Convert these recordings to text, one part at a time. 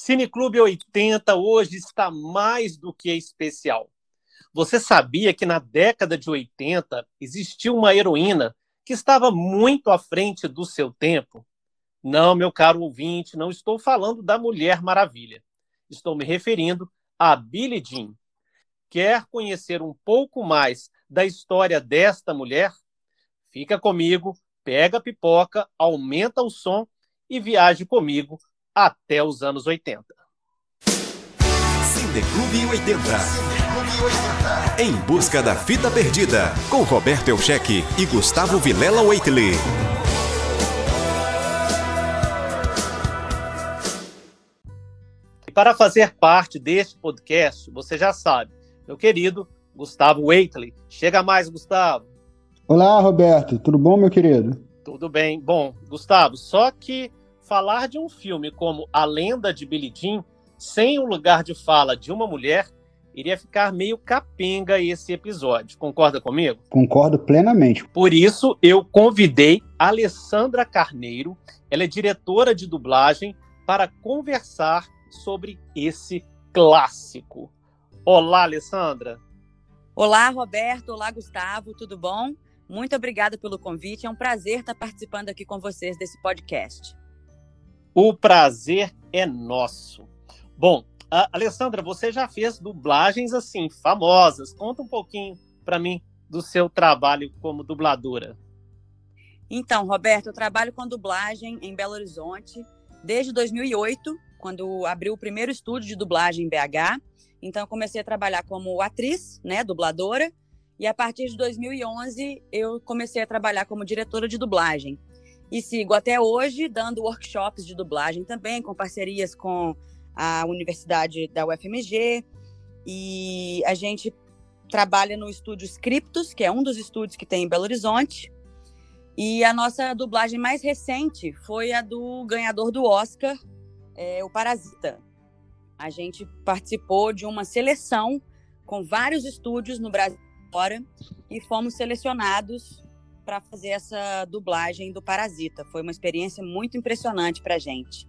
Cineclube 80 hoje está mais do que especial. Você sabia que na década de 80 existiu uma heroína que estava muito à frente do seu tempo? Não, meu caro ouvinte, não estou falando da Mulher Maravilha. Estou me referindo a Billie Jean. Quer conhecer um pouco mais da história desta mulher? Fica comigo, pega a pipoca, aumenta o som e viaje comigo até os anos 80. Cineclube 80. Em busca da fita perdida, com Roberto Elcheque e Gustavo Vilela Waitley. E para fazer parte deste podcast, você já sabe, meu querido Gustavo Waitley. Chega mais, Gustavo. Olá, Roberto. Tudo bom, meu querido? Tudo bem. Bom, Gustavo, só que falar de um filme como A Lenda de Billie Jean, sem o lugar de fala de uma mulher, iria ficar meio capenga esse episódio. Concorda comigo? Concordo plenamente. Por isso, eu convidei a Alessandra Carneiro, ela é diretora de dublagem, para conversar sobre esse clássico. Olá, Alessandra. Olá, Roberto. Olá, Gustavo. Tudo bom? Muito obrigada pelo convite. É um prazer estar participando aqui com vocês desse podcast. O prazer é nosso. Bom, Alessandra, você já fez dublagens assim famosas. Conta um pouquinho para mim do seu trabalho como dubladora. Então, Roberto, eu trabalho com dublagem em Belo Horizonte desde 2008, quando abriu o primeiro estúdio de dublagem em BH. Então, eu comecei a trabalhar como atriz, né, dubladora, e a partir de 2011 eu comecei a trabalhar como diretora de dublagem. E sigo até hoje dando workshops de dublagem também, com parcerias com a Universidade da UFMG. E a gente trabalha no estúdio Scriptus, que é um dos estúdios que tem em Belo Horizonte. E a nossa dublagem mais recente foi a do ganhador do Oscar, é, o Parasita. A gente participou de uma seleção com vários estúdios no Brasil fora e fomos selecionados para fazer essa dublagem do Parasita. Foi uma experiência muito impressionante para a gente.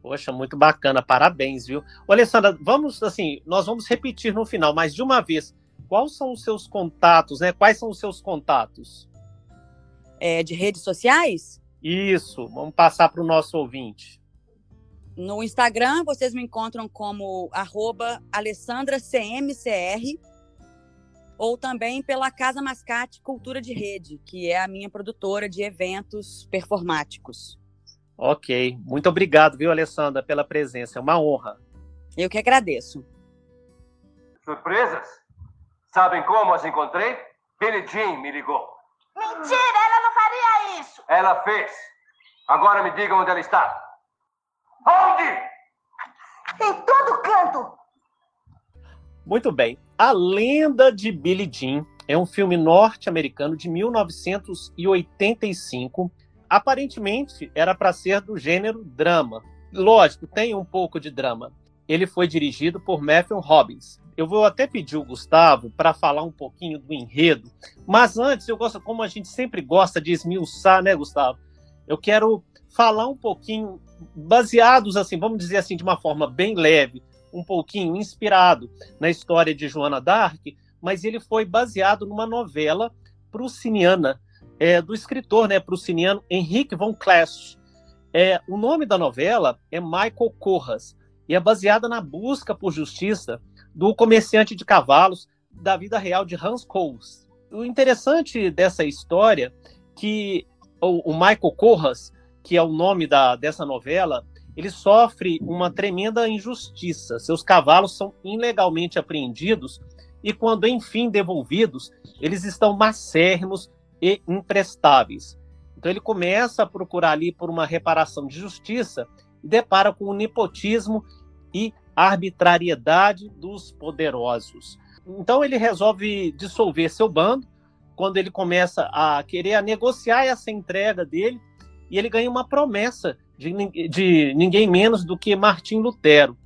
Poxa, muito bacana, parabéns, viu? Ô, Alessandra, vamos assim, nós vamos repetir no final, mas de uma vez, quais são os seus contatos, né? Quais são os seus contatos? É, de redes sociais? Isso, vamos passar para o nosso ouvinte. No Instagram, vocês me encontram como arroba AlessandraCMCR ou também pela Casa Mascate Cultura de Rede, que é a minha produtora de eventos performáticos. Ok, muito obrigado, viu, Alessandra, pela presença, é uma honra. Eu que agradeço. Surpresas? Sabem como as encontrei? Billie Jean me ligou. Mentira, ela não faria isso. Ela fez. Agora me diga onde ela está. Onde? Em todo canto. Muito bem. A Lenda de Billie Jean é um filme norte-americano de 1985. Aparentemente era para ser do gênero drama. Lógico, tem um pouco de drama. Ele foi dirigido por Matthew Robbins. Eu vou até pedir o Gustavo para falar um pouquinho do enredo, mas antes eu gosto, como a gente sempre gosta de esmiuçar, né, Gustavo? Eu quero falar um pouquinho baseados assim, vamos dizer assim, de uma forma bem leve, um pouquinho inspirado na história de Joana d'Arc, mas ele foi baseado numa novela prussiniana é, do escritor né, prussiniano Henrique von Kleist. É, o nome da novela é Michael Corras e é baseada na busca por justiça do comerciante de cavalos da vida real de Hans Kohls. O interessante dessa história que o, o Michael Corras, que é o nome da, dessa novela, ele sofre uma tremenda injustiça. Seus cavalos são ilegalmente apreendidos e, quando enfim devolvidos, eles estão macérrimos e imprestáveis. Então, ele começa a procurar ali por uma reparação de justiça e depara com o nepotismo e arbitrariedade dos poderosos. Então, ele resolve dissolver seu bando quando ele começa a querer a negociar essa entrega dele e ele ganha uma promessa de, de ninguém menos do que Martim Lutero,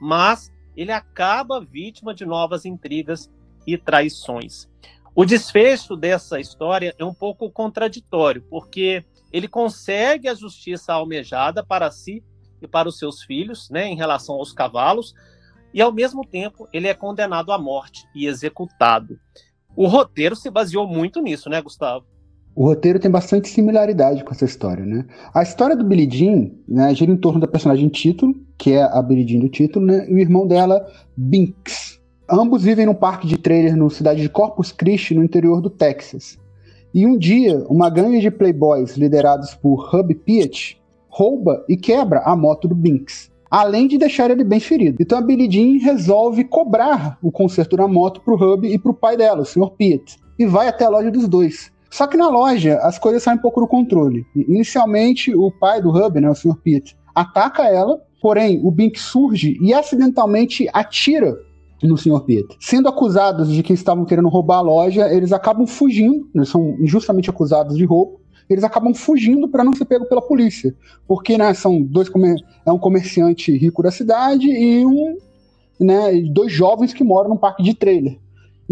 mas ele acaba vítima de novas intrigas e traições. O desfecho dessa história é um pouco contraditório, porque ele consegue a justiça almejada para si e para os seus filhos, né, em relação aos cavalos, e ao mesmo tempo ele é condenado à morte e executado. O roteiro se baseou muito nisso, né, Gustavo? O roteiro tem bastante similaridade com essa história, né? A história do Billie Jean né, gira em torno da personagem título, que é a Billie Jean do título, né, e o irmão dela, Binks. Ambos vivem num parque de trailer na cidade de Corpus Christi, no interior do Texas. E um dia, uma gangue de playboys liderados por Hub Piet rouba e quebra a moto do Binks, além de deixar ele bem ferido. Então a Billie Jean resolve cobrar o conserto da moto pro Hub e pro pai dela, o Sr. Piet, e vai até a loja dos dois. Só que na loja as coisas saem um pouco do controle. Inicialmente, o pai do Hub, né, o Sr. Piet, ataca ela, porém o Binks surge e acidentalmente atira no Sr. Piet. Sendo acusados de que estavam querendo roubar a loja, eles acabam fugindo, eles são injustamente acusados de roubo, eles acabam fugindo para não ser pego pela polícia. Porque né, são dois é um comerciante rico da cidade e um, né, dois jovens que moram num parque de trailer.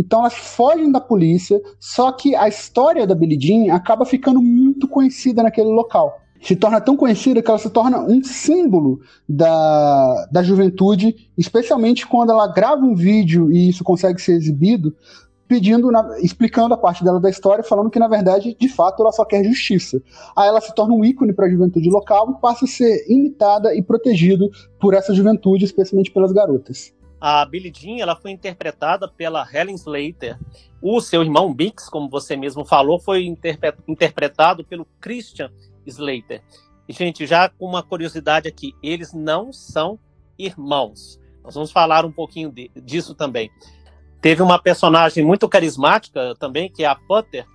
Então elas fogem da polícia, só que a história da Billie Jean acaba ficando muito conhecida naquele local. Se torna tão conhecida que ela se torna um símbolo da, da juventude, especialmente quando ela grava um vídeo e isso consegue ser exibido, pedindo, na, explicando a parte dela da história, falando que na verdade, de fato, ela só quer justiça. Aí ela se torna um ícone para a juventude local e passa a ser imitada e protegido por essa juventude, especialmente pelas garotas. A Billie Jean ela foi interpretada pela Helen Slater. O seu irmão Bix, como você mesmo falou, foi interpretado pelo Christian Slater. E, gente, já com uma curiosidade aqui, eles não são irmãos. Nós vamos falar um pouquinho de, disso também. Teve uma personagem muito carismática também, que é a Putter,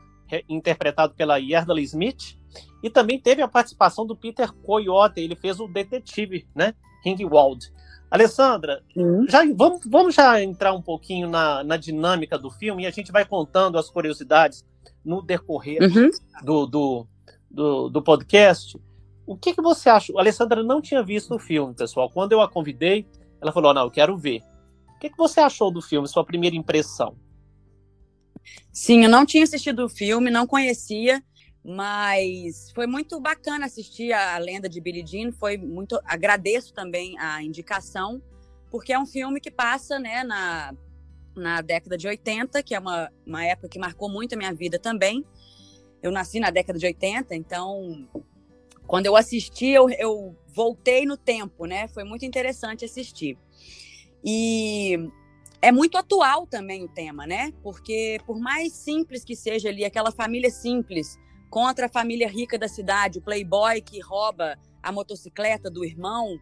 interpretado pela Yardley Smith, e também teve a participação do Peter Coyote, ele fez o detetive, né, Ringwald. Alessandra, uhum. já, vamos, vamos já entrar um pouquinho na, na dinâmica do filme e a gente vai contando as curiosidades no decorrer uhum. do, do, do, do, podcast. O que, que você acha? A Alessandra não tinha visto o filme, pessoal. Quando eu a convidei, ela falou: Não, eu quero ver. O que, que você achou do filme, sua primeira impressão? Sim, eu não tinha assistido o filme, não conhecia, mas foi muito bacana assistir a Lenda de Billie Jean. Foi muito, agradeço também a indicação, porque é um filme que passa, né, na, na década de 80, que é uma, uma época que marcou muito a minha vida também. Eu nasci na década de 80, então quando eu assisti, eu, eu voltei no tempo, né? Foi muito interessante assistir. E é muito atual também o tema, né? Porque por mais simples que seja ali, aquela família simples contra a família rica da cidade, o playboy que rouba a motocicleta do irmão,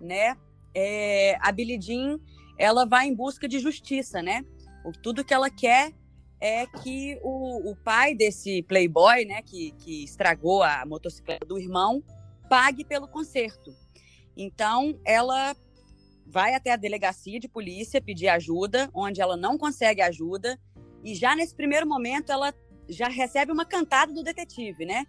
né? É, a Billie Jean, ela vai em busca de justiça, né? O, tudo que ela quer é que o, o pai desse playboy, né, que, que estragou a motocicleta do irmão, pague pelo conserto. Então, ela vai até a delegacia de polícia pedir ajuda, onde ela não consegue ajuda, e já nesse primeiro momento ela já recebe uma cantada do detetive, né?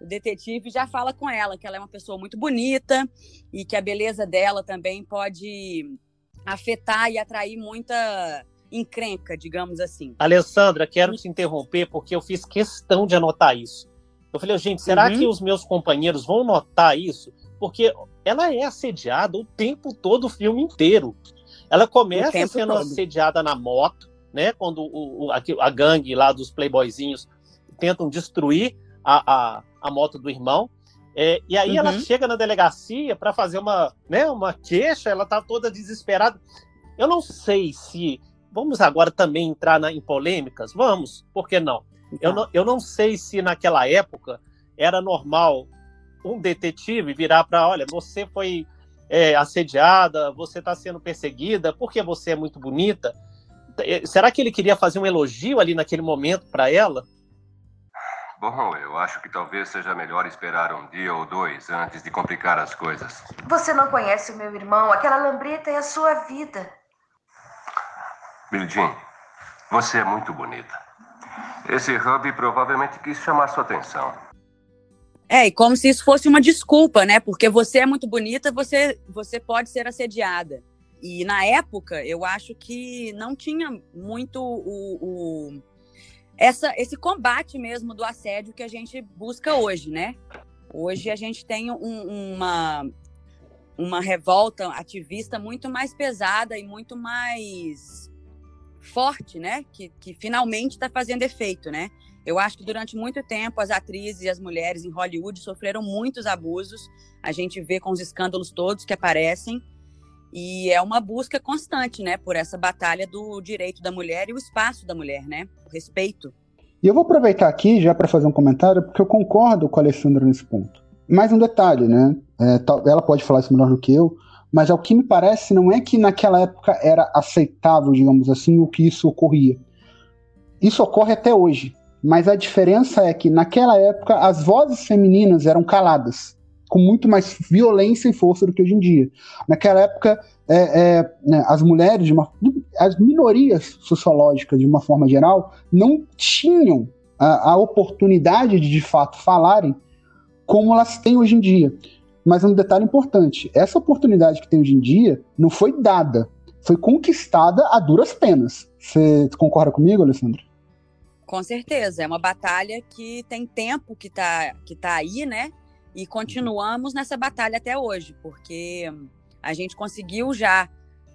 O detetive já fala com ela que ela é uma pessoa muito bonita e que a beleza dela também pode afetar e atrair muita encrenca, digamos assim. Alessandra, quero te interromper porque eu fiz questão de anotar isso. Eu falei, gente, será uhum. que os meus companheiros vão notar isso? Porque ela é assediada o tempo todo, o filme inteiro. Ela começa sendo todo. assediada na moto, né? Quando o, o a, gangue lá dos playboyzinhos tentam destruir a, a, a moto do irmão. É, e aí uhum. ela chega na delegacia para fazer uma, né, uma queixa, ela tá toda desesperada. Eu não sei se. Vamos agora também entrar na, em polêmicas? Vamos, por que não? Eu, não? eu não sei se naquela época era normal um detetive virar para, olha, você foi é, assediada, você está sendo perseguida, porque você é muito bonita. É, será que ele queria fazer um elogio ali naquele momento para ela? Bom, eu acho que talvez seja melhor esperar um dia ou dois antes de complicar as coisas. Você não conhece o meu irmão. Aquela lambreta é a sua vida. Billie Jean, você é muito bonita. Esse hub provavelmente quis chamar sua atenção. É, e como se isso fosse uma desculpa, né? Porque você é muito bonita, você, você pode ser assediada. E na época, eu acho que não tinha muito o, o, essa, esse combate mesmo do assédio que a gente busca hoje, né? Hoje a gente tem um, uma, uma revolta ativista muito mais pesada e muito mais forte, né? Que, que finalmente está fazendo efeito, né? Eu acho que durante muito tempo as atrizes e as mulheres em Hollywood sofreram muitos abusos. A gente vê com os escândalos todos que aparecem. E é uma busca constante, né, por essa batalha do direito da mulher e o espaço da mulher, né? O respeito. E eu vou aproveitar aqui já para fazer um comentário, porque eu concordo com a Alessandra nesse ponto. Mais um detalhe, né? É, ela pode falar isso melhor do que eu, mas ao que me parece, não é que naquela época era aceitável, digamos assim, o que isso ocorria. Isso ocorre até hoje. Mas a diferença é que naquela época as vozes femininas eram caladas, com muito mais violência e força do que hoje em dia. Naquela época, é, é, né, as mulheres, uma, as minorias sociológicas, de uma forma geral, não tinham a, a oportunidade de de fato falarem como elas têm hoje em dia. Mas um detalhe importante: essa oportunidade que tem hoje em dia não foi dada, foi conquistada a duras penas. Você concorda comigo, Alessandra? Com certeza, é uma batalha que tem tempo que está que tá aí, né? E continuamos nessa batalha até hoje, porque a gente conseguiu já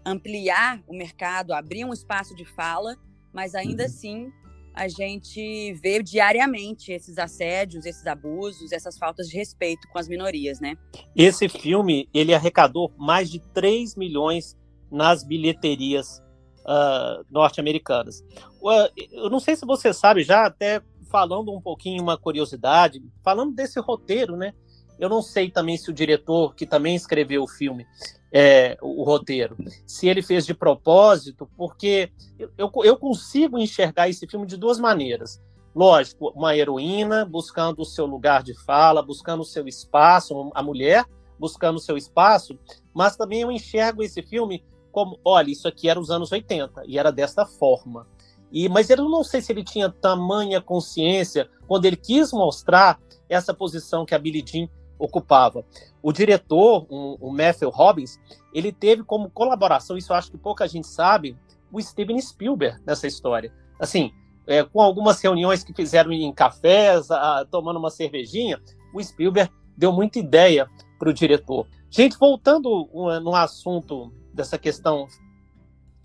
ampliar o mercado, abrir um espaço de fala, mas ainda uhum. assim a gente vê diariamente esses assédios, esses abusos, essas faltas de respeito com as minorias, né? Esse filme, ele arrecadou mais de 3 milhões nas bilheterias uh, norte-americanas. Uh, eu não sei se você sabe, já até falando um pouquinho uma curiosidade, falando desse roteiro, né? Eu não sei também se o diretor, que também escreveu o filme, é, o, roteiro, se ele fez de propósito, porque eu, eu consigo enxergar esse filme de duas maneiras. Lógico, uma heroína buscando o seu lugar de fala, buscando o seu espaço, a mulher buscando o seu espaço, mas também eu enxergo esse filme como, olha, isso aqui era os anos 80 e era desta forma. E, mas eu não sei se ele tinha tamanha consciência quando ele quis mostrar essa posição que a Billie Jean ocupava. O diretor, o, o Matthew Robbins, ele teve como colaboração, isso acho que pouca gente sabe, o Steven Spielberg nessa história. Assim, é, com algumas reuniões que fizeram em cafés, a, tomando uma cervejinha, o Spielberg deu muita ideia para o diretor. Gente, voltando no assunto dessa questão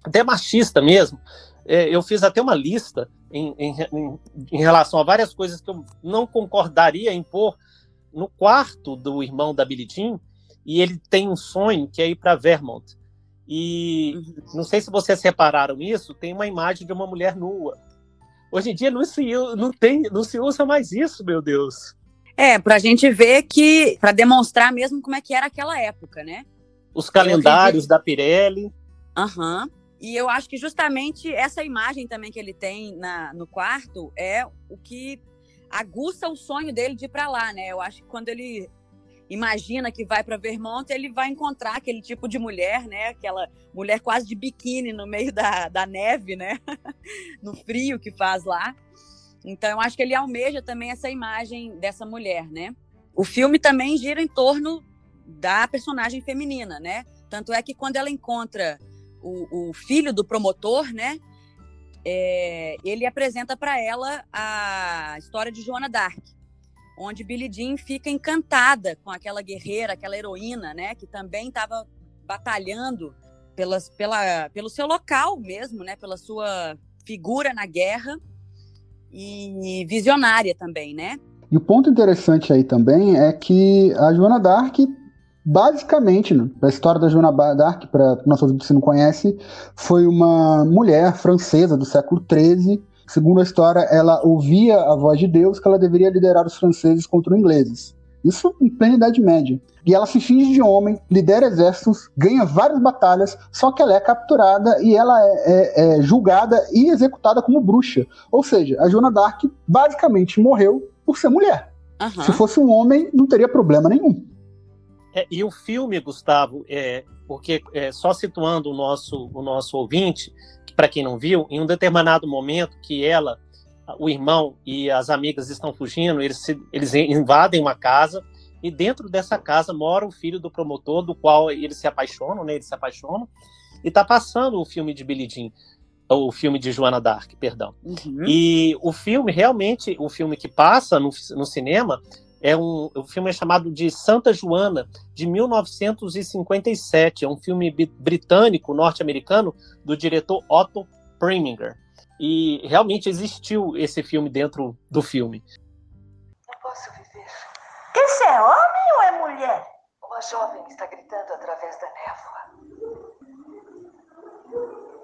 até machista mesmo, é, eu fiz até uma lista em, em, em, relação a várias coisas que eu não concordaria em pôr no quarto do irmão da Billie Jean, e ele tem um sonho que é ir para Vermont. E uhum. não sei se vocês repararam isso, tem uma imagem de uma mulher nua. Hoje em dia não se, não tem, não se usa mais isso, meu Deus. É, para a gente ver que, para demonstrar mesmo como é que era aquela época, né? Os calendários da Pirelli. Aham. Uhum. E eu acho que justamente essa imagem também que ele tem na, no quarto é o que aguça o sonho dele de ir para lá, né? Eu acho que quando ele imagina que vai para Vermont, ele vai encontrar aquele tipo de mulher, né? Aquela mulher quase de biquíni no meio da, da neve, né? no frio que faz lá. Então, eu acho que ele almeja também essa imagem dessa mulher, né? O filme também gira em torno da personagem feminina, né? Tanto é que quando ela encontra o, o filho do promotor, né? É, ele apresenta para ela a história de Joana Dark, onde Billie Jean fica encantada com aquela guerreira, aquela heroína, né, que também estava batalhando pelas, pela, pelo seu local mesmo, né, pela sua figura na guerra e visionária também, né? E o ponto interessante aí também é que a Joana Dark basicamente, né, a história da Joana d'Arc, para nosso ouvinte que não conhece, foi uma mulher francesa do século XIII. Segundo a história, ela ouvia a voz de Deus que ela deveria liderar os franceses contra os ingleses. Isso em plena Idade Média. E ela se finge de homem, lidera exércitos, ganha várias batalhas, só que ela é capturada e ela é, é, é julgada e executada como bruxa. Ou seja, a Joana d'Arc basicamente morreu por ser mulher. Uhum. Se fosse um homem, não teria problema nenhum. É, e o filme, Gustavo, é, porque é, só situando o nosso, o nosso ouvinte, para quem não viu, em um determinado momento que ela, o irmão e as amigas estão fugindo, eles, se, eles invadem uma casa e dentro dessa casa mora o filho do promotor, do qual eles se apaixonam, né? Eles se apaixonam e está passando o filme de Billie Jean, o filme de Joana Dark, perdão. Uhum. E o filme realmente, o filme que passa no, no cinema É um, o filme é chamado de Santa Joana, de 1957. É um filme britânico, norte-americano, do diretor Otto Preminger. E realmente existiu esse filme dentro do filme. Não posso viver. Esse é homem ou é mulher? Uma jovem está gritando através da névoa.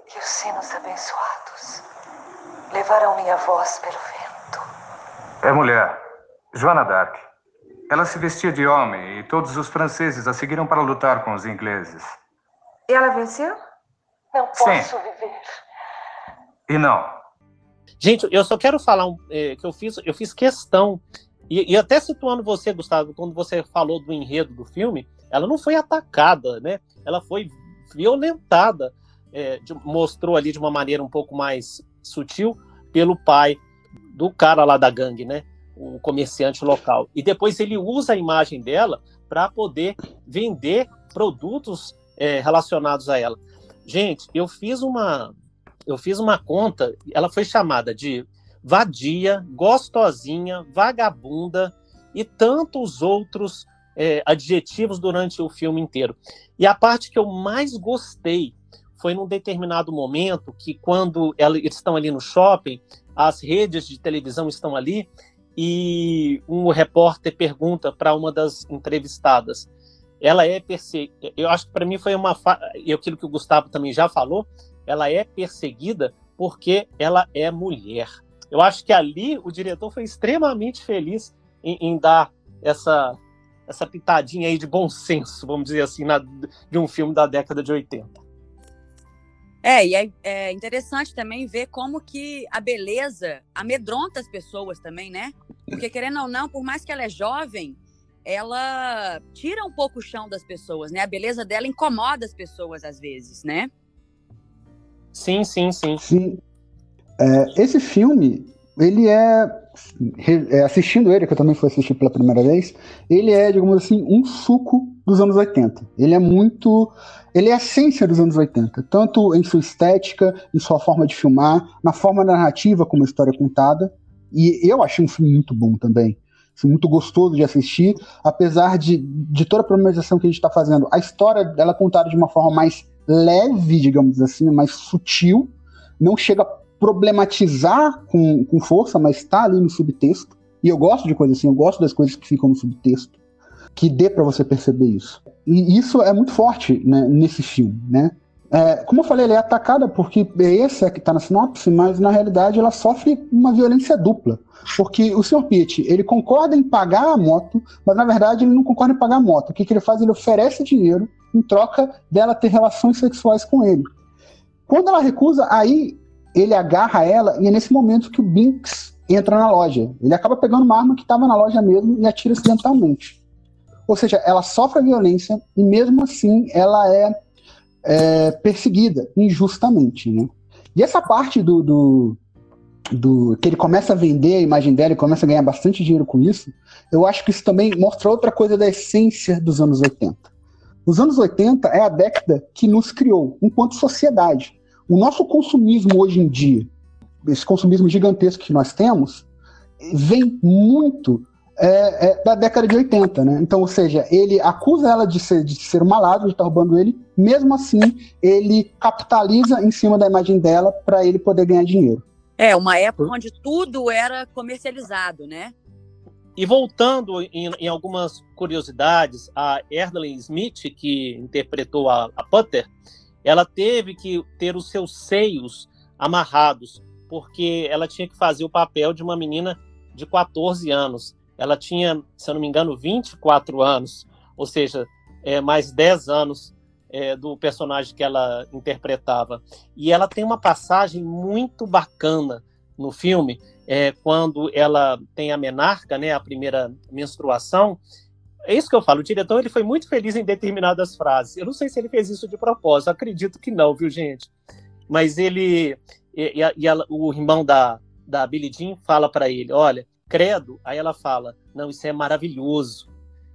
Que os sinos abençoados levarão minha voz pelo vento. É mulher. Joana d'Arc. Ela se vestia de homem e todos os franceses a seguiram para lutar com os ingleses. E ela venceu? Não posso Sim. viver. E não. Gente, eu só quero falar é, que eu fiz, eu fiz questão, e, e, até situando você, Gustavo, quando você falou do enredo do filme, ela não foi atacada, né? Ela foi violentada, é, de, mostrou ali de uma maneira um pouco mais sutil pelo pai do cara lá da gangue, né? O comerciante local. E depois ele usa a imagem dela para poder vender produtos é, relacionados a ela. Gente, eu fiz uma, eu fiz uma conta, ela foi chamada de vadia, gostosinha, vagabunda e tantos outros é, adjetivos durante o filme inteiro. E a parte que eu mais gostei foi num determinado momento que, quando ela, eles estão ali no shopping, as redes de televisão estão ali e um repórter pergunta para uma das entrevistadas. Ela é perseguida. Eu acho que para mim foi uma. Fa... E aquilo que o Gustavo também já falou, ela é perseguida porque ela é mulher. Eu acho que ali o diretor foi extremamente feliz em, em dar essa, essa pitadinha aí de bom senso, vamos dizer assim, na, de um filme da década de 80. É, e é, é, interessante também ver como que a beleza amedronta as pessoas também, né? Porque, querendo ou não, por mais que ela é jovem, ela tira um pouco o chão das pessoas, né? A beleza dela incomoda as pessoas às vezes, né? Sim, sim, sim. Sim. É, esse filme, ele é, é, assistindo ele, que eu também fui assistir pela primeira vez, ele é, digamos assim, um suco dos anos 80. Ele é muito. Ele é a essência dos anos 80, tanto em sua estética, em sua forma de filmar, na forma narrativa como a história é contada. E eu achei um filme muito bom também. muito gostoso de assistir, apesar de, de toda a problematização que a gente está fazendo. A história dela é contada de uma forma mais leve, digamos assim, mais sutil, não chega problematizar com, com força, mas está ali no subtexto. E eu gosto de coisas assim, eu gosto das coisas que ficam no subtexto, que dê para você perceber isso. E isso é muito forte né, nesse filme, né? É, como eu falei, ela é atacada porque é essa que está na sinopse, mas na realidade ela sofre uma violência dupla. Porque o Sr. Pitt, ele concorda em pagar a moto, mas na verdade ele não concorda em pagar a moto. O que, que ele faz? Ele oferece dinheiro em troca dela ter relações sexuais com ele. Quando ela recusa, aí ele agarra ela e é nesse momento que o Binks entra na loja. Ele acaba pegando uma arma que estava na loja mesmo e atira acidentalmente. Ou seja, ela sofre violência e mesmo assim ela é, é perseguida injustamente, né? E essa parte do, do, do, que ele começa a vender a imagem dela e começa a ganhar bastante dinheiro com isso, eu acho que isso também mostra outra coisa da essência dos anos 80. Os anos 80 é a década que nos criou enquanto sociedade. O nosso consumismo hoje em dia, esse consumismo gigantesco que nós temos, vem muito é, é, da década de 80, né? Então, ou seja, ele acusa ela de ser, de ser uma ladra, de estar roubando ele, mesmo assim, ele capitaliza em cima da imagem dela para ele poder ganhar dinheiro. É, uma época onde tudo era comercializado, né? E voltando em, em, algumas curiosidades, a Erdley Smith, que interpretou a, a Putter, ela teve que ter os seus seios amarrados, porque ela tinha que fazer o papel de uma menina de 14 anos. Ela tinha, se eu não me engano, 24 anos, ou seja, é, mais 10 anos é, do personagem que ela interpretava. E ela tem uma passagem muito bacana no filme, é, quando ela tem a menarca, né, a primeira menstruação, é isso que eu falo. O diretor ele foi muito feliz em determinadas frases. Eu não sei se ele fez isso de propósito. Acredito que não, viu, gente? Mas ele e, e, e o irmão da da Billie Jean fala para ele, olha, credo. Aí ela fala, não, isso é maravilhoso.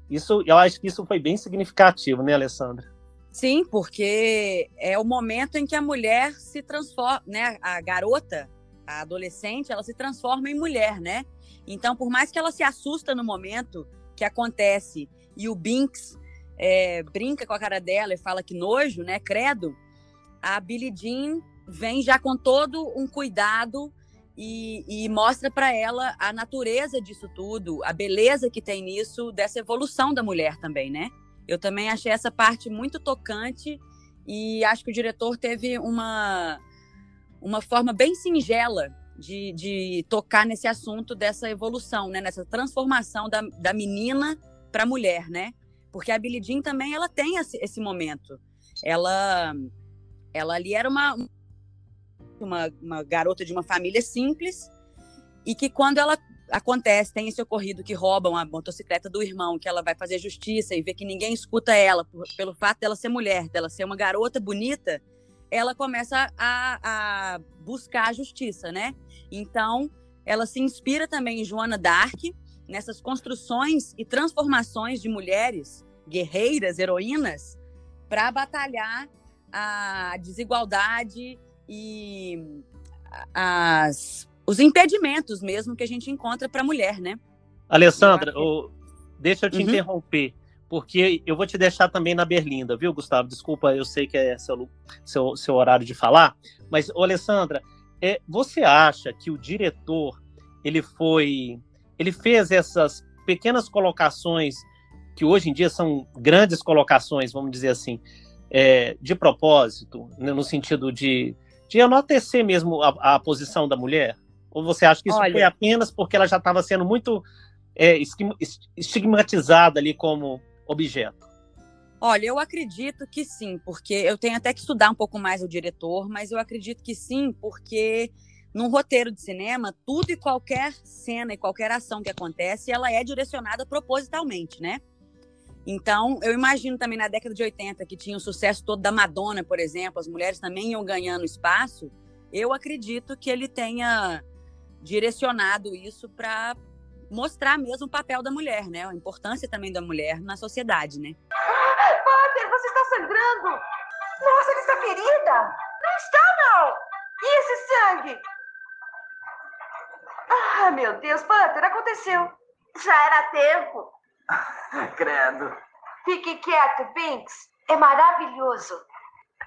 Isso, eu acho que isso foi bem significativo, né, Alessandra? Sim, porque é o momento em que a mulher se transforma, né, a garota a adolescente, ela se transforma em mulher, né? Então, por mais que ela se assusta no momento que acontece e o Binks é, brinca com a cara dela e fala que nojo, né? Credo. A Billie Jean vem já com todo um cuidado e, e mostra para ela a natureza disso tudo, a beleza que tem nisso, dessa evolução da mulher também, né? Eu também achei essa parte muito tocante e acho que o diretor teve uma, uma forma bem singela de, de tocar nesse assunto dessa evolução, né? Nessa transformação da, da menina para mulher, né? Porque a Billie Jean também ela tem esse, esse momento. Ela, ela ali era uma, uma, uma garota de uma família simples e que quando ela acontece, tem esse ocorrido que roubam a motocicleta do irmão, que ela vai fazer justiça e vê que ninguém escuta ela, por, pelo fato dela ser mulher, dela ser uma garota bonita, ela começa a, a buscar a justiça, né? Então, ela se inspira também em Joana Dark, nessas construções e transformações de mulheres guerreiras, heroínas, para batalhar a desigualdade e as os impedimentos mesmo que a gente encontra para a mulher, né? Alessandra, eu deixa eu te uhum. interromper, porque eu vou te deixar também na Berlinda, viu, Gustavo? Desculpa, eu sei que é seu, seu, seu horário de falar, mas, ô, Alessandra, é, você acha que o diretor ele foi, ele fez essas pequenas colocações que hoje em dia são grandes colocações, vamos dizer assim, é, de propósito, né, no sentido de, de enaltecer mesmo a, a posição da mulher? Ou você acha que isso Olha, foi apenas porque ela já estava sendo muito é, estigmatizada ali como objeto? Olha, eu acredito que sim, porque eu tenho até que estudar um pouco mais o diretor, mas eu acredito que sim, porque num roteiro de cinema, tudo e qualquer cena e qualquer ação que acontece, ela é direcionada propositalmente, né? Então, eu imagino também na década de 80, que tinha o sucesso todo da Madonna, por exemplo, as mulheres também iam ganhando espaço. Eu acredito que ele tenha direcionado isso para mostrar mesmo o papel da mulher, né? A importância também da mulher na sociedade, né? Você está sangrando! Nossa, ele está ferida! Não está, não! E esse sangue? Ah, meu Deus, Potter, aconteceu. Já era tempo. Credo. Fique quieto, Binks. É maravilhoso.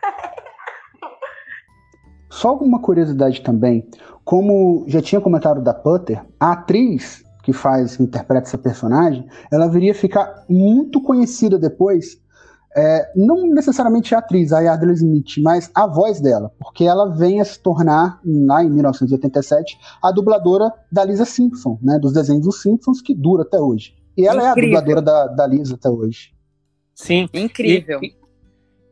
Só alguma curiosidade também. Como já tinha comentado da Putter, a atriz que faz, que interpreta essa personagem, ela viria ficar muito conhecida depois, é, não necessariamente a atriz, a Yardley Smith, mas a voz dela, porque ela vem a se tornar, lá em 1987, a dubladora da Lisa Simpson, né, dos desenhos dos Simpsons, que dura até hoje. E ela Incrível. é a dubladora da, da Lisa até hoje. Sim. Incrível. E,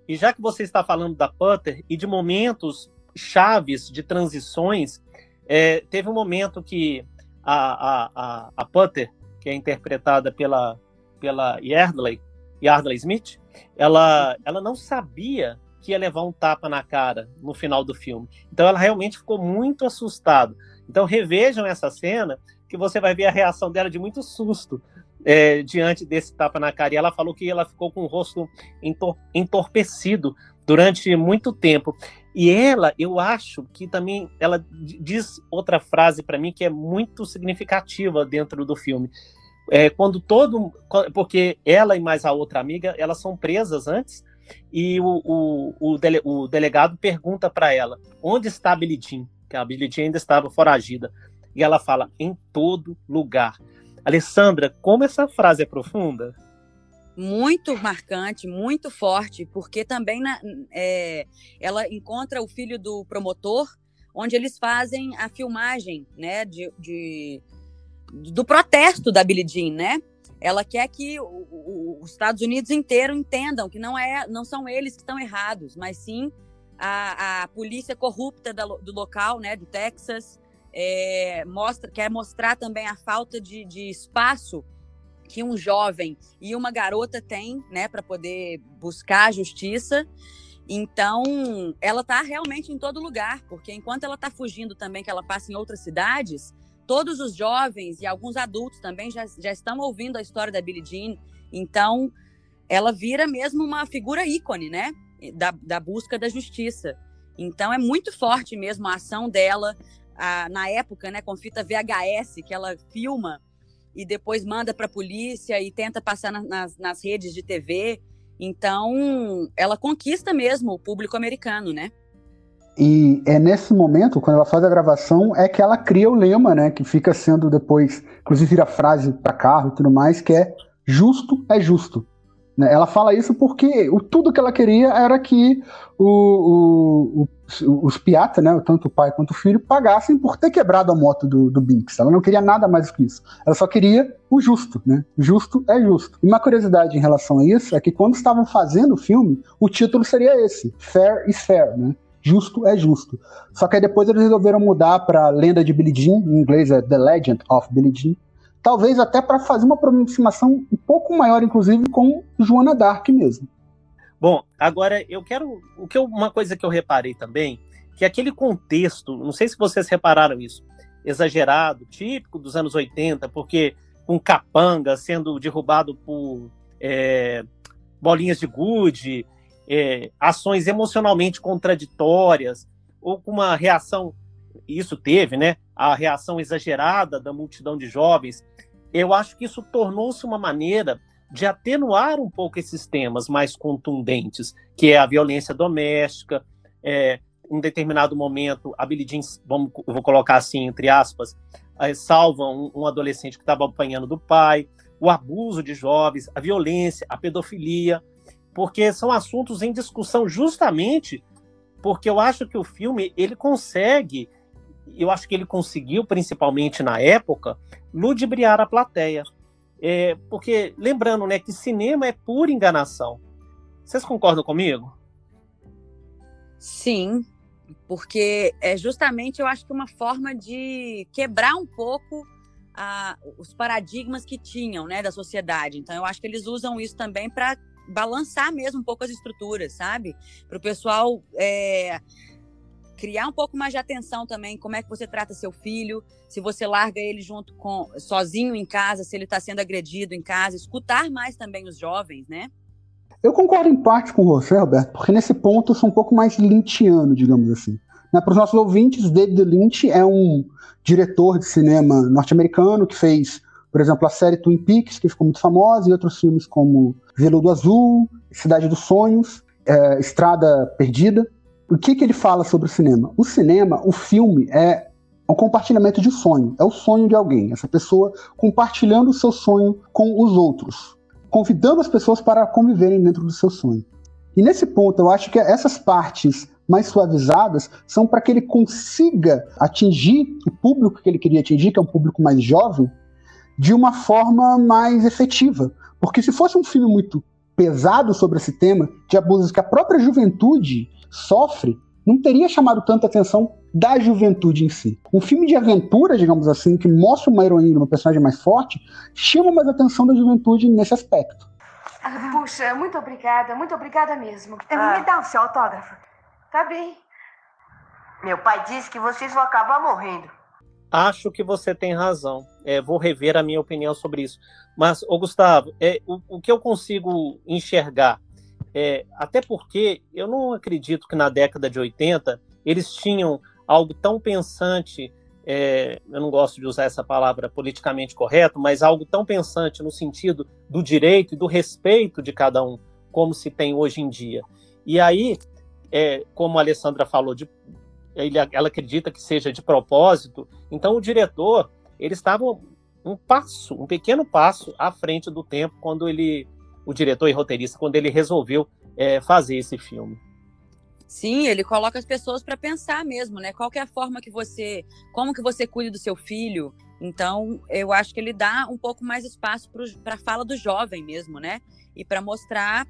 e, já que você está falando da Putter e de momentos chaves de transições, é, teve um momento que a, a, a, a Putter, que é interpretada pela, pela Yardley, Yardley Smith, ela, ela não sabia que ia levar um tapa na cara no final do filme. Então ela realmente ficou muito assustada. Então revejam essa cena que você vai ver a reação dela de muito susto é, diante desse tapa na cara. E ela falou que ela ficou com o rosto entor entorpecido durante muito tempo. E ela, eu acho que também ela diz outra frase para mim que é muito significativa dentro do filme. É, quando todo. Porque ela e mais a outra amiga, elas são presas antes, e o, o, o, dele, o delegado pergunta para ela onde está a Billie Jean, que a Billie Jean ainda estava foragida. E ela fala, em todo lugar. Alessandra, como essa frase é profunda? muito marcante, muito forte, porque também na, é, ela encontra o filho do promotor, onde eles fazem a filmagem, né, de, de do protesto da Billie Jean, né? Ela quer que o, o, os Estados Unidos inteiro entendam que não é, não são eles que estão errados, mas sim a, a polícia corrupta da, do local, né, do Texas, é, mostra, quer mostrar também a falta de, de espaço que um jovem e uma garota têm, né, para poder buscar a justiça. Então, ela está realmente em todo lugar, porque enquanto ela está fugindo também, que ela passa em outras cidades, todos os jovens e alguns adultos também já, já estão ouvindo a história da Billie Jean. Então, ela vira mesmo uma figura ícone, né, da, da busca da justiça. Então, é muito forte mesmo a ação dela, a, na época, né, com fita VHS, que ela filma e depois manda para a polícia e tenta passar na, nas, nas redes de TV. Então, ela conquista mesmo o público americano, né? E é nesse momento, quando ela faz a gravação, é que ela cria o lema, né? Que fica sendo depois, inclusive vira frase para carro e tudo mais, que é justo é justo. Né? Ela fala isso porque o, tudo que ela queria era que o, o, os piata, né, tanto o pai quanto o filho, pagassem por ter quebrado a moto do, do Binks. Ela não queria nada mais do que isso. Ela só queria o justo. Né? Justo é justo. E uma curiosidade em relação a isso é que quando estavam fazendo o filme, o título seria esse: Fair is Fair. Né? Justo é justo. Só que aí depois eles resolveram mudar para Lenda de Billie Jean, em inglês é The Legend of Billie Jean, talvez até para fazer uma aproximação um pouco maior, inclusive, com Joana Dark mesmo. Bom, agora eu quero. O que eu, uma coisa que eu reparei também, que aquele contexto, não sei se vocês repararam isso, exagerado, típico dos anos 80, porque um capanga sendo derrubado por é, bolinhas de gude, é, ações emocionalmente contraditórias, ou com uma reação, isso teve, né? A reação exagerada da multidão de jovens. Eu acho que isso tornou-se uma maneira de atenuar um pouco esses temas mais contundentes, que é a violência doméstica, é, em determinado momento, a Billie Jean, vamos, vou colocar assim, entre aspas, é, salva um, um adolescente que estava apanhando do pai, o abuso de jovens, a violência, a pedofilia, porque são assuntos em discussão justamente porque eu acho que o filme ele consegue, eu acho que ele conseguiu, principalmente na época, ludibriar a plateia. É, porque, lembrando, né, que cinema é pura enganação. Vocês concordam comigo? Sim, porque é justamente, eu acho que uma forma de quebrar um pouco a, os paradigmas que tinham, né, da sociedade. Então, eu acho que eles usam isso também para balançar mesmo um pouco as estruturas, sabe? Para o pessoal é, criar um pouco mais de atenção também, como é que você trata seu filho, se você larga ele junto com sozinho em casa, se ele está sendo agredido em casa, escutar mais também os jovens, né? Eu concordo em parte com você, Roberto, porque nesse ponto eu sou um pouco mais lynchiano, digamos assim. Né, Para os nossos ouvintes, David Lynch é um diretor de cinema norte-americano que fez por exemplo, a série Twin Peaks, que ficou muito famosa, e outros filmes como Veludo Azul, Cidade dos Sonhos, é, Estrada Perdida. O que, que ele fala sobre o cinema? O cinema, o filme, é um compartilhamento de sonho. É o sonho de alguém. Essa pessoa compartilhando o seu sonho com os outros. Convidando as pessoas para conviverem dentro do seu sonho. E nesse ponto, eu acho que essas partes mais suavizadas são para que ele consiga atingir o público que ele queria atingir, que é um público mais jovem, de uma forma mais efetiva. Porque se fosse um filme muito pesado sobre esse tema, de abusos que a própria juventude sofre, não teria chamado tanta atenção da juventude em si. Um filme de aventura, digamos assim, que mostra uma heroína, uma personagem mais forte, chama mais atenção da juventude nesse aspecto. Ah, puxa, muito obrigada, muito obrigada mesmo. Ah. Me dá o seu autógrafo. Tá bem. Meu pai disse que vocês vão acabar morrendo. Acho que você tem razão. É, vou rever a minha opinião sobre isso. Mas, ô Gustavo, é, o, o que eu consigo enxergar, é, até porque eu não acredito que na década de 80 eles tinham algo tão pensante, é, eu não gosto de usar essa palavra politicamente correto, mas algo tão pensante no sentido do direito e do respeito de cada um, como se tem hoje em dia. E aí, é, como a Alessandra falou, de ele, ela acredita que seja de propósito. Então o diretor, ele estava um passo, um pequeno passo à frente do tempo quando ele, o diretor e roteirista, quando ele resolveu é, fazer esse filme. Sim, ele coloca as pessoas para pensar mesmo, né? Qual é a forma que você, como que você cuida do seu filho? Então, eu acho que ele dá um pouco mais espaço para a fala do jovem mesmo, né? E para mostrar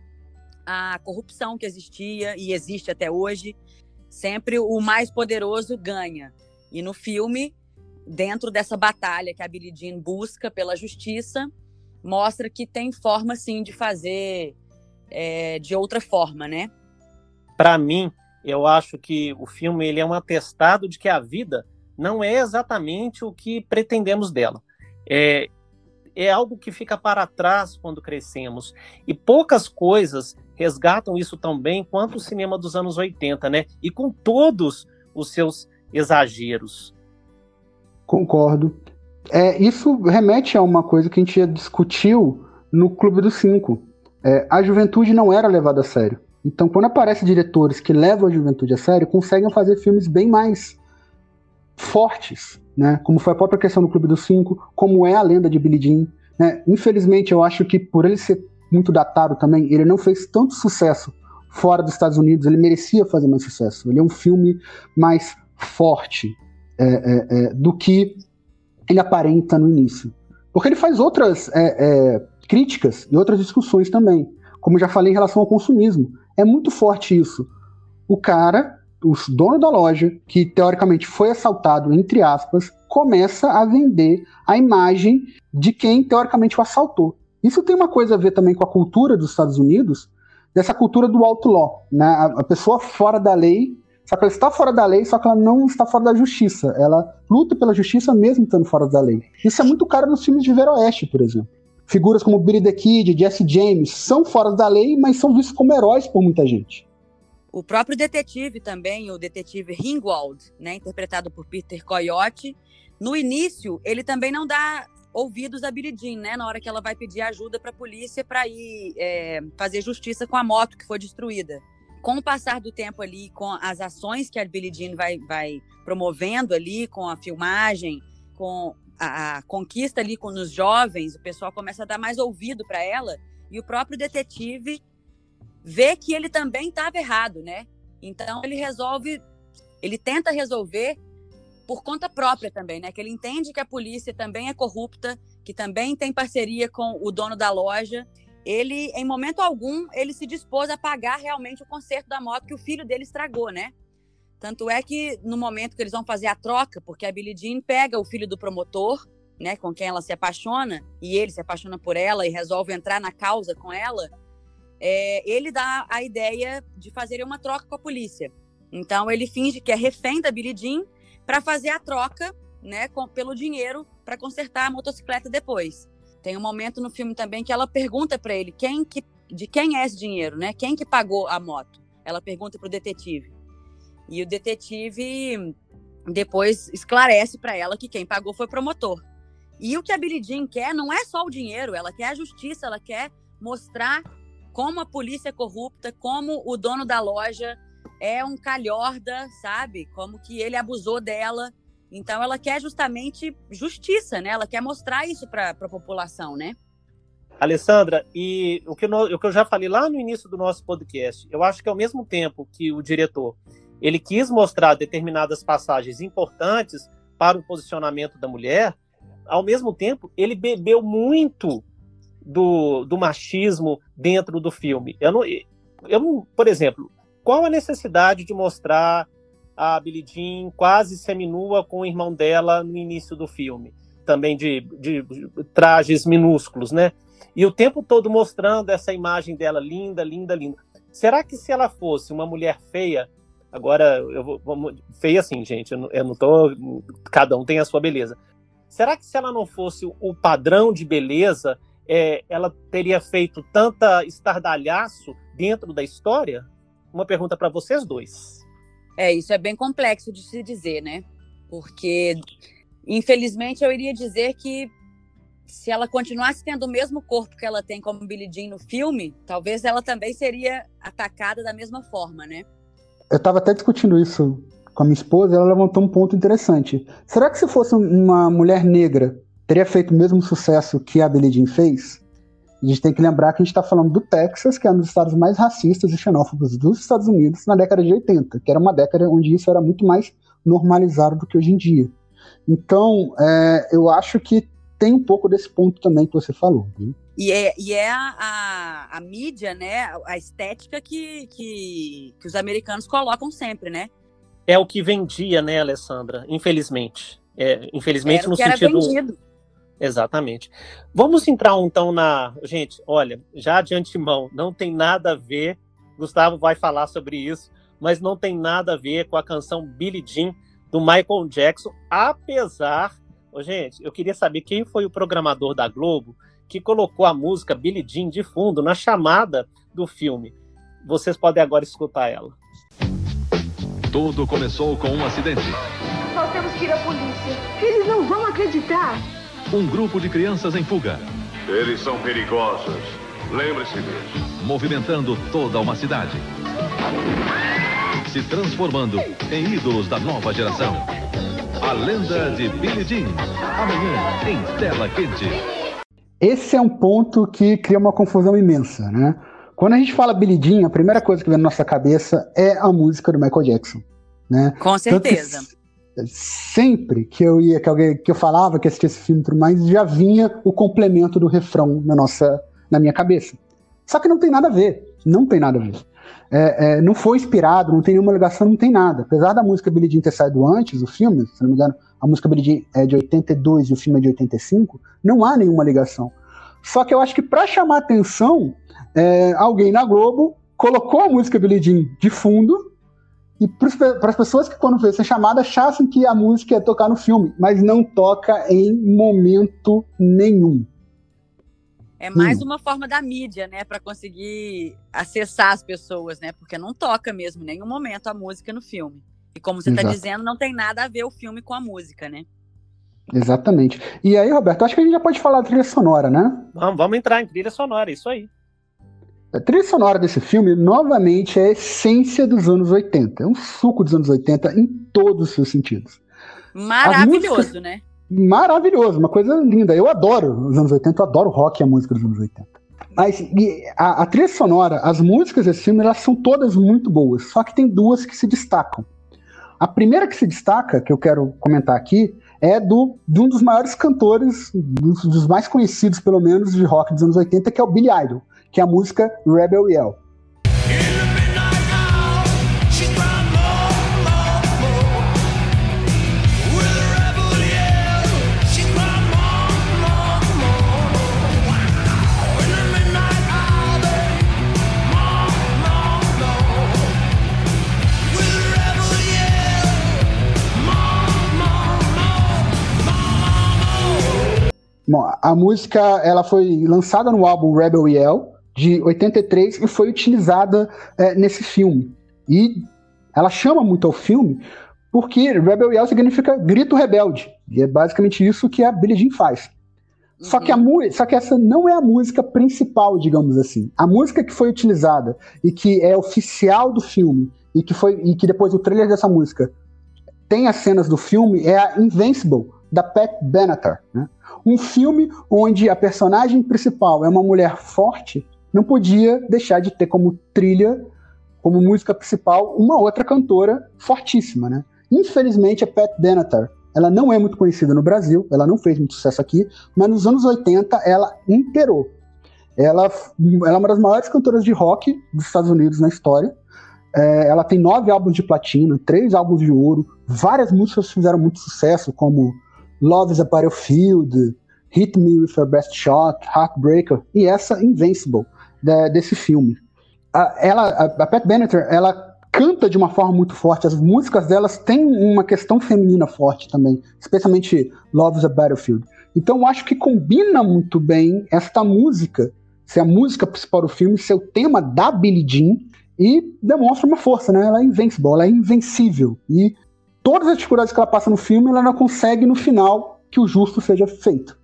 a corrupção que existia e existe até hoje, sempre o mais poderoso ganha. E no filme, dentro dessa batalha que a Billie Jean busca pela justiça, mostra que tem forma sim de fazer é, de outra forma, né? Para mim, eu acho que o filme ele é um atestado de que a vida não é exatamente o que pretendemos dela. É, é algo que fica para trás quando crescemos. E poucas coisas resgatam isso tão bem quanto o cinema dos anos 80, né? E com todos os seus exageros. Concordo. É, isso remete a uma coisa que a gente já discutiu no Clube dos Cinco. É, a juventude não era levada a sério. Então, quando aparecem diretores que levam a juventude a sério, conseguem fazer filmes bem mais fortes, né? Como foi a própria questão do Clube dos Cinco, como é a lenda de Billy Jean. Né? Infelizmente, eu acho que por ele ser muito datado também, ele não fez tanto sucesso fora dos Estados Unidos. Ele merecia fazer mais sucesso. Ele é um filme mais forte é, é, é do que ele aparenta no início. Porque ele faz outras é, é, críticas e outras discussões também. Como já falei em relação ao consumismo. É muito forte isso. O cara, o dono da loja, que teoricamente foi assaltado, entre aspas, começa a vender a imagem de quem teoricamente o assaltou. Isso tem uma coisa a ver também com a cultura dos Estados Unidos, dessa cultura do outlaw, né? A, pessoa fora da lei, só que ela está fora da lei, só que ela não está fora da justiça. Ela luta pela justiça mesmo estando fora da lei. Isso é muito caro nos filmes de Veroeste, por exemplo. Figuras como Billy the Kid, Jesse James são fora da lei, mas são vistos como heróis por muita gente. O próprio detetive também, o detetive Ringwald, né, interpretado por Peter Coyote, no início ele também não dá ouvidos a Billie Jean, né, na hora que ela vai pedir ajuda para a polícia para ir é, fazer justiça com a moto que foi destruída. Com o passar do tempo ali, com as ações que a Billie Jean vai, vai promovendo ali, com a filmagem, com a, a conquista ali com os jovens, o pessoal começa a dar mais ouvido para ela e o próprio detetive vê que ele também estava errado, né? Então ele resolve, ele tenta resolver por conta própria também, né? Que ele entende que a polícia também é corrupta, que também tem parceria com o dono da loja. Ele, em momento algum, ele se dispôs a pagar realmente o conserto da moto que o filho dele estragou, né? Tanto é que no momento que eles vão fazer a troca, porque a Billie Jean pega o filho do promotor, né, com quem ela se apaixona, e ele se apaixona por ela e resolve entrar na causa com ela, é, ele dá a ideia de fazer uma troca com a polícia. Então ele finge que é refém da Billie Jean para fazer a troca, né, com, pelo dinheiro para consertar a motocicleta depois. Tem um momento no filme também que ela pergunta para ele quem que, de quem é esse dinheiro, né? Quem que pagou a moto? Ela pergunta para o detetive. E o detetive depois esclarece para ela que quem pagou foi o promotor. E o que a Billie Jean quer não é só o dinheiro, ela quer a justiça, ela quer mostrar como a polícia é corrupta, como o dono da loja é um calhorda, sabe? Como que ele abusou dela. Então ela quer justamente justiça, né? Ela quer mostrar isso para a população, né? Alessandra, e o que, o que eu já falei lá no início do nosso podcast, eu acho que ao mesmo tempo que o diretor ele quis mostrar determinadas passagens importantes para o posicionamento da mulher, ao mesmo tempo, ele bebeu muito do, do machismo dentro do filme. Eu não, eu não, por exemplo, qual a necessidade de mostrar a Billie Jean quase seminua com o irmão dela no início do filme? Também de, de, trajes minúsculos, né? E o tempo todo mostrando essa imagem dela linda, linda, linda. Será que se ela fosse uma mulher feia, Agora, eu vou, feia assim, gente, eu não, eu não tô. Cada um tem a sua beleza. Será que se ela não fosse o padrão de beleza, é, ela teria feito tanta estardalhaço dentro da história? Uma pergunta para vocês dois. É, isso é bem complexo de se dizer, né? Porque, infelizmente, eu iria dizer que se ela continuasse tendo o mesmo corpo que ela tem como Billie Jean no filme, talvez ela também seria atacada da mesma forma, né? eu estava até discutindo isso com a minha esposa, ela levantou um ponto interessante. Será que se fosse uma mulher negra, teria feito o mesmo sucesso que a Billie Jean fez? A gente tem que lembrar que a gente está falando do Texas, que é um dos estados mais racistas e xenófobos dos Estados Unidos na década de 80, que era uma década onde isso era muito mais normalizado do que hoje em dia. Então, é, eu acho que tem um pouco desse ponto também que você falou. Viu? E é, e é a, a, a, mídia, né? A estética que, que, que, os americanos colocam sempre, né? É o que vendia, né, Alessandra? Infelizmente. É, infelizmente, era no sentido. vendido. Exatamente. Vamos entrar então na. Gente, olha, já de antemão, não tem nada a ver. Gustavo vai falar sobre isso, mas não tem nada a ver com a canção Billie Jean do Michael Jackson, apesar. Oh, gente, eu queria saber quem foi o programador da Globo que colocou a música Billie Jean de fundo na chamada do filme. Vocês podem agora escutar ela. Tudo começou com um acidente. Nós temos que ir à polícia. Eles não vão acreditar. Um grupo de crianças em fuga. Eles são perigosos. Lembre-se disso. Movimentando toda uma cidade. Se transformando em ídolos da nova geração. A lenda de Billie Jean. Amanhã em tela quente. Esse é um ponto que cria uma confusão imensa, né? Quando a gente fala Billie Jean, a primeira coisa que vem na nossa cabeça é a música do Michael Jackson, né? Com certeza. Sempre que eu ia, que, alguém, que eu falava que assistia esse filme tudo mais, já vinha o complemento do refrão na nossa, na minha cabeça. Só que não tem nada a ver, não tem nada a ver. É, é, não foi inspirado, não tem nenhuma ligação, não tem nada. Apesar da música Billie Jean ter saído antes, o filme, se não me engano, a música Billie Jean é de 82 e o filme é de 85, não há nenhuma ligação. Só que eu acho que para chamar atenção, é, alguém na Globo colocou a música Billie Jean de fundo e para as pessoas que quando fez essa chamada achassem que a música ia tocar no filme, mas não toca em momento nenhum. É mais hum. uma forma da mídia, né, para conseguir acessar as pessoas, né, porque não toca mesmo em nenhum momento a música no filme. E como você está dizendo, não tem nada a ver o filme com a música, né? Exatamente. E aí, Roberto, acho que a gente já pode falar da trilha sonora, né? Vamos, vamos entrar em trilha sonora, isso aí. A trilha sonora desse filme, novamente, é a essência dos anos 80. É um suco dos anos 80 em todos os seus sentidos. Maravilhoso, músicas... né? Maravilhoso, uma coisa linda. Eu adoro os anos 80, eu adoro rock e a música dos anos 80. Mas a, a trilha sonora, as músicas desse filme, elas são todas muito boas. Só que tem duas que se destacam. A primeira que se destaca, que eu quero comentar aqui, é do, de um dos maiores cantores, dos, dos mais conhecidos, pelo menos, de rock dos anos 80, que é o Billy Idol que é a música Rebel Yell. Bom, a música ela foi lançada no álbum Rebel Yell de 83 e foi utilizada é, nesse filme. E ela chama muito ao filme porque Rebel Yell significa grito rebelde. E é basicamente isso que a Billie Jean faz. Uhum. Só, que a uhum. só que essa não é a música principal, digamos assim. A música que foi utilizada e que é oficial do filme e que foi e que depois o trailer dessa música tem as cenas do filme é a Invincible da Pat Benatar, né? Um filme onde a personagem principal é uma mulher forte não podia deixar de ter como trilha, como música principal, uma outra cantora fortíssima, né? Infelizmente, a Pat Benatar, ela não é muito conhecida no Brasil, ela não fez muito sucesso aqui, mas nos anos 80 ela imperou. Ela, ela é uma das maiores cantoras de rock dos Estados Unidos na história. É, ela tem nove álbuns de platina, três álbuns de ouro, várias músicas fizeram muito sucesso, como Love is a Battlefield, Hit Me With Your Best Shot, Heartbreaker e essa Invincible desse filme. A, ela, a, a Pat Benatar, ela canta de uma forma muito forte. As músicas delas têm uma questão feminina forte também, especialmente Love's a Battlefield. Então eu acho que combina muito bem esta música, ser a música principal do filme, ser o tema da Billie Jean e demonstra uma força, né? Ela é invencível, ela é invencível. E todas as dificuldades que ela passa no filme, ela não consegue no final que o justo seja feito.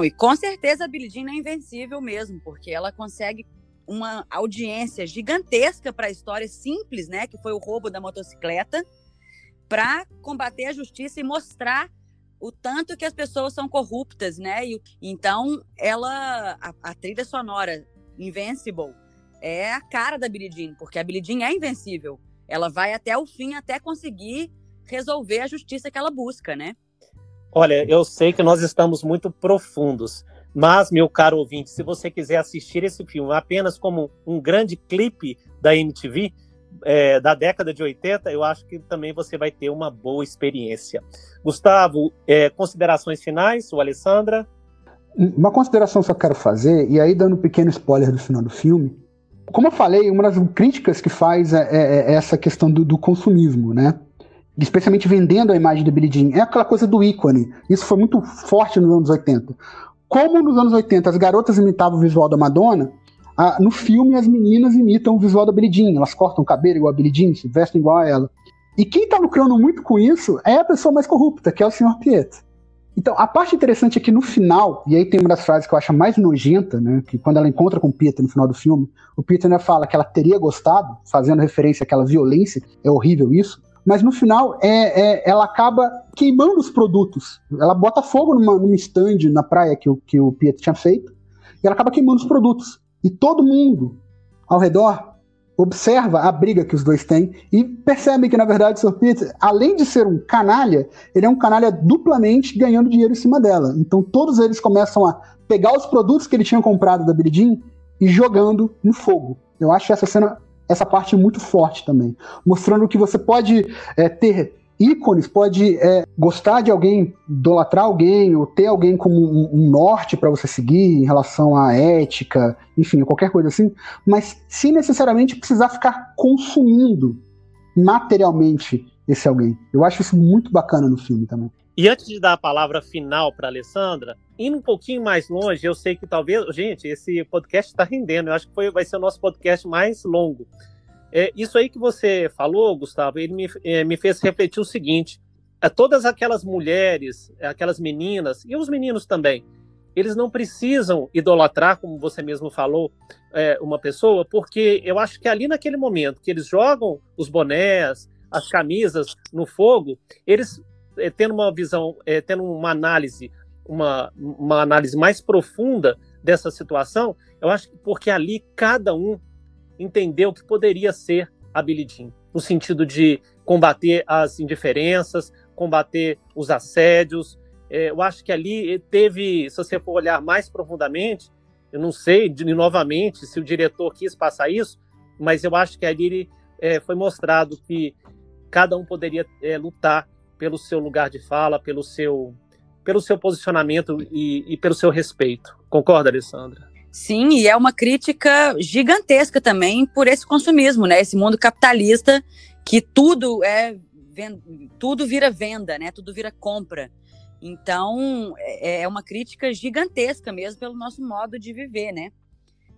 Não, e com certeza a Billie é invencível mesmo, porque ela consegue uma audiência gigantesca para a história simples, né, que foi o roubo da motocicleta, para combater a justiça e mostrar o tanto que as pessoas são corruptas, né? E, então, ela, a, a trilha sonora Invincible é a cara da Billie porque a Billie é invencível. Ela vai até o fim, até conseguir resolver a justiça que ela busca, né? Olha, eu sei que nós estamos muito profundos, mas, meu caro ouvinte, se você quiser assistir esse filme apenas como um grande clipe da MTV, é, da década de 80, eu acho que também você vai ter uma boa experiência. Gustavo, é, considerações finais, o Alessandra? Uma consideração eu quero fazer, e aí dando um pequeno spoiler do final do filme, como eu falei, uma das críticas que faz é, é, é essa questão do, do, consumismo, né? Especialmente vendendo a imagem do Billie Jean. É aquela coisa do ícone. Isso foi muito forte nos anos 80. Como nos anos 80 as garotas imitavam o visual da Madonna, no filme as meninas imitam o visual da Billie Jean. Elas cortam o cabelo igual a Billie Jean, se vestem igual a ela. E quem está lucrando muito com isso é a pessoa mais corrupta, que é o Sr. Pietro. Então, a parte interessante é que no final, e aí tem uma das frases que eu acho mais nojenta, né? Que quando ela encontra com o Peter no final do filme, o Peter ainda fala que ela teria gostado, fazendo referência àquela violência, é horrível isso. Mas no final, é, é ela acaba queimando os produtos. Ela bota fogo numa, numa stand na praia que o, que o Peter tinha feito, e ela acaba queimando os produtos. E todo mundo ao redor observa a briga que os dois têm e percebe que, na verdade, o Sr. Peter, além de ser um canalha, ele é um canalha duplamente ganhando dinheiro em cima dela. Então todos eles começam a pegar os produtos que ele tinha comprado da Billie Jean e jogando no fogo. Eu acho essa cena, essa parte muito forte também, mostrando que você pode é, ter ícones, pode é, gostar de alguém, idolatrar alguém, ou ter alguém como um, um norte para você seguir em relação à ética, enfim, qualquer coisa assim, mas sem necessariamente precisar ficar consumindo materialmente esse alguém. Eu acho isso muito bacana no filme também. E antes de dar a palavra final para Alessandra, indo um pouquinho mais longe, eu sei que talvez, gente, esse podcast está rendendo. Eu acho que foi, vai ser o nosso podcast mais longo. É, isso aí que você falou, Gustavo, ele me, é, me fez refletir o seguinte: é, todas aquelas mulheres, aquelas meninas, e os meninos também, eles não precisam idolatrar, como você mesmo falou, é, uma pessoa, porque eu acho que ali naquele momento que eles jogam os bonés, as camisas no fogo, eles é, tendo uma visão, é, tendo uma análise, uma, uma análise mais profunda dessa situação, eu acho que porque ali cada um entendeu que poderia ser a Billie Jean, no sentido de combater as indiferenças, combater os assédios. É, eu acho que ali teve, se você for olhar mais profundamente, eu não sei, de, novamente, se o diretor quis passar isso, mas eu acho que ali é, foi mostrado que cada um poderia é, lutar pelo seu lugar de fala, pelo seu, pelo seu posicionamento e, e pelo seu respeito. Concorda, Alessandra? Sim, e é uma crítica gigantesca também por esse consumismo, né? Esse mundo capitalista que tudo é tudo vira venda, né? Tudo vira compra. Então, é, é uma crítica gigantesca mesmo pelo nosso modo de viver, né?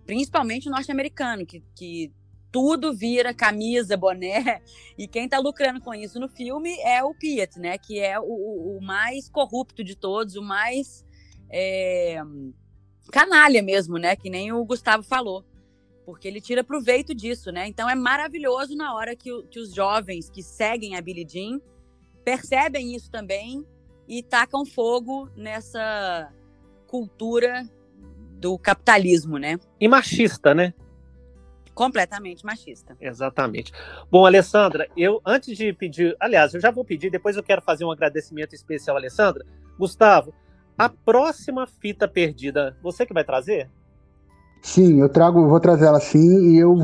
Principalmente o norte-americano, que, que tudo vira camisa, boné, e quem está lucrando com isso no filme é o Piet, né? Que é o, o mais corrupto de todos, o mais é, canalha mesmo, né? Que nem o Gustavo falou. Porque ele tira proveito disso, né? Então é maravilhoso na hora que, que os jovens que seguem a Billie Jean percebem isso também e tacam fogo nessa cultura do capitalismo, né? E machista, né? Completamente machista. Exatamente. Bom, Alessandra, eu antes de pedir, aliás, eu já vou pedir, depois eu quero fazer um agradecimento especial, Alessandra. Gustavo, a próxima fita perdida, você que vai trazer? Sim, eu trago, vou trazer ela sim, e eu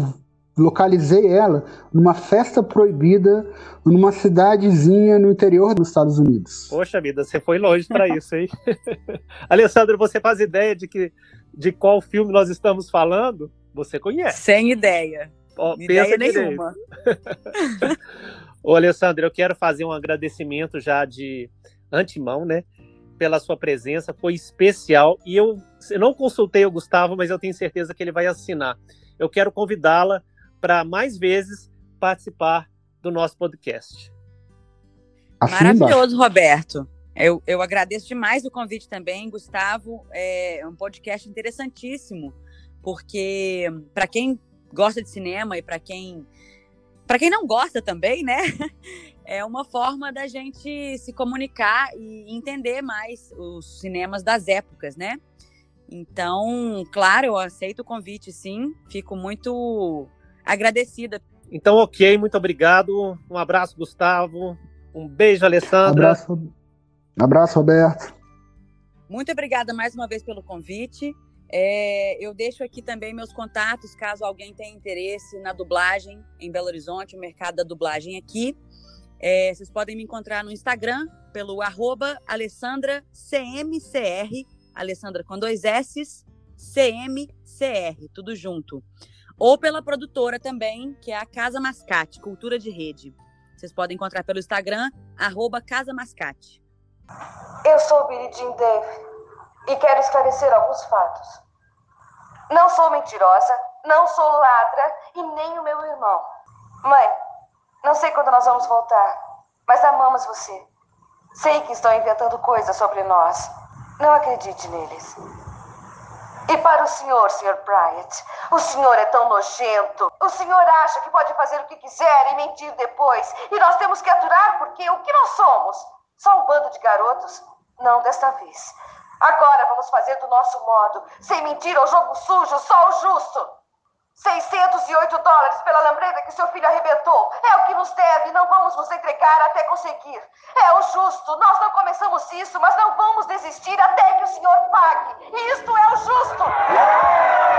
localizei ela numa festa proibida numa cidadezinha no interior dos Estados Unidos. Poxa vida, você foi longe para isso, hein? Alessandro, você faz ideia de que de qual filme nós estamos falando? Você conhece? Sem ideia. Oh, ideia nenhuma. Ô, Alessandro, eu quero fazer um agradecimento já de antemão, né? pela sua presença, foi especial. E eu, eu não consultei o Gustavo, mas eu tenho certeza que ele vai assinar. Eu quero convidá-la para mais vezes participar do nosso podcast. Maravilhoso, Roberto. Eu, eu agradeço demais o convite também, Gustavo. É um podcast interessantíssimo, porque para quem gosta de cinema e para quem para quem não gosta também, né? é uma forma da gente se comunicar e entender mais os cinemas das épocas, né? Então, claro, eu aceito o convite, sim. Fico muito agradecida. Então, ok, muito obrigado. Um abraço, Gustavo. Um beijo, Alessandra. Abraço, abraço Roberto. Muito obrigada mais uma vez pelo convite. É, eu deixo aqui também meus contatos, caso alguém tenha interesse na dublagem em Belo Horizonte, o mercado da dublagem aqui. É, vocês podem me encontrar no Instagram pelo arroba AlessandраCMCR, Alessandra com dois S's, CMCR, tudo junto. Ou pela produtora também, que é a Casa Mascate, Cultura de Rede. Vocês podem encontrar pelo Instagram, arroba Casa Mascate. Eu sou Billie Jean Dave e quero esclarecer alguns fatos. Não sou mentirosa, não sou ladra e nem o meu irmão. Mãe, não sei quando nós vamos voltar, mas amamos você. Sei que estão inventando coisas sobre nós. Não acredite neles. E para o senhor, Sr. Bryant, o senhor é tão nojento. O senhor acha que pode fazer o que quiser e mentir depois. E nós temos que aturar porque o que nós somos? Só um bando de garotos? Não desta vez. Agora vamos fazer do nosso modo, sem mentira ou jogo sujo, só o justo. 608 dólares pela lambreta que seu filho arrebentou. É o que nos deve, não vamos nos entregar até conseguir. É o justo, nós não começamos isso, mas não vamos desistir até que o senhor pague. Isto é o justo.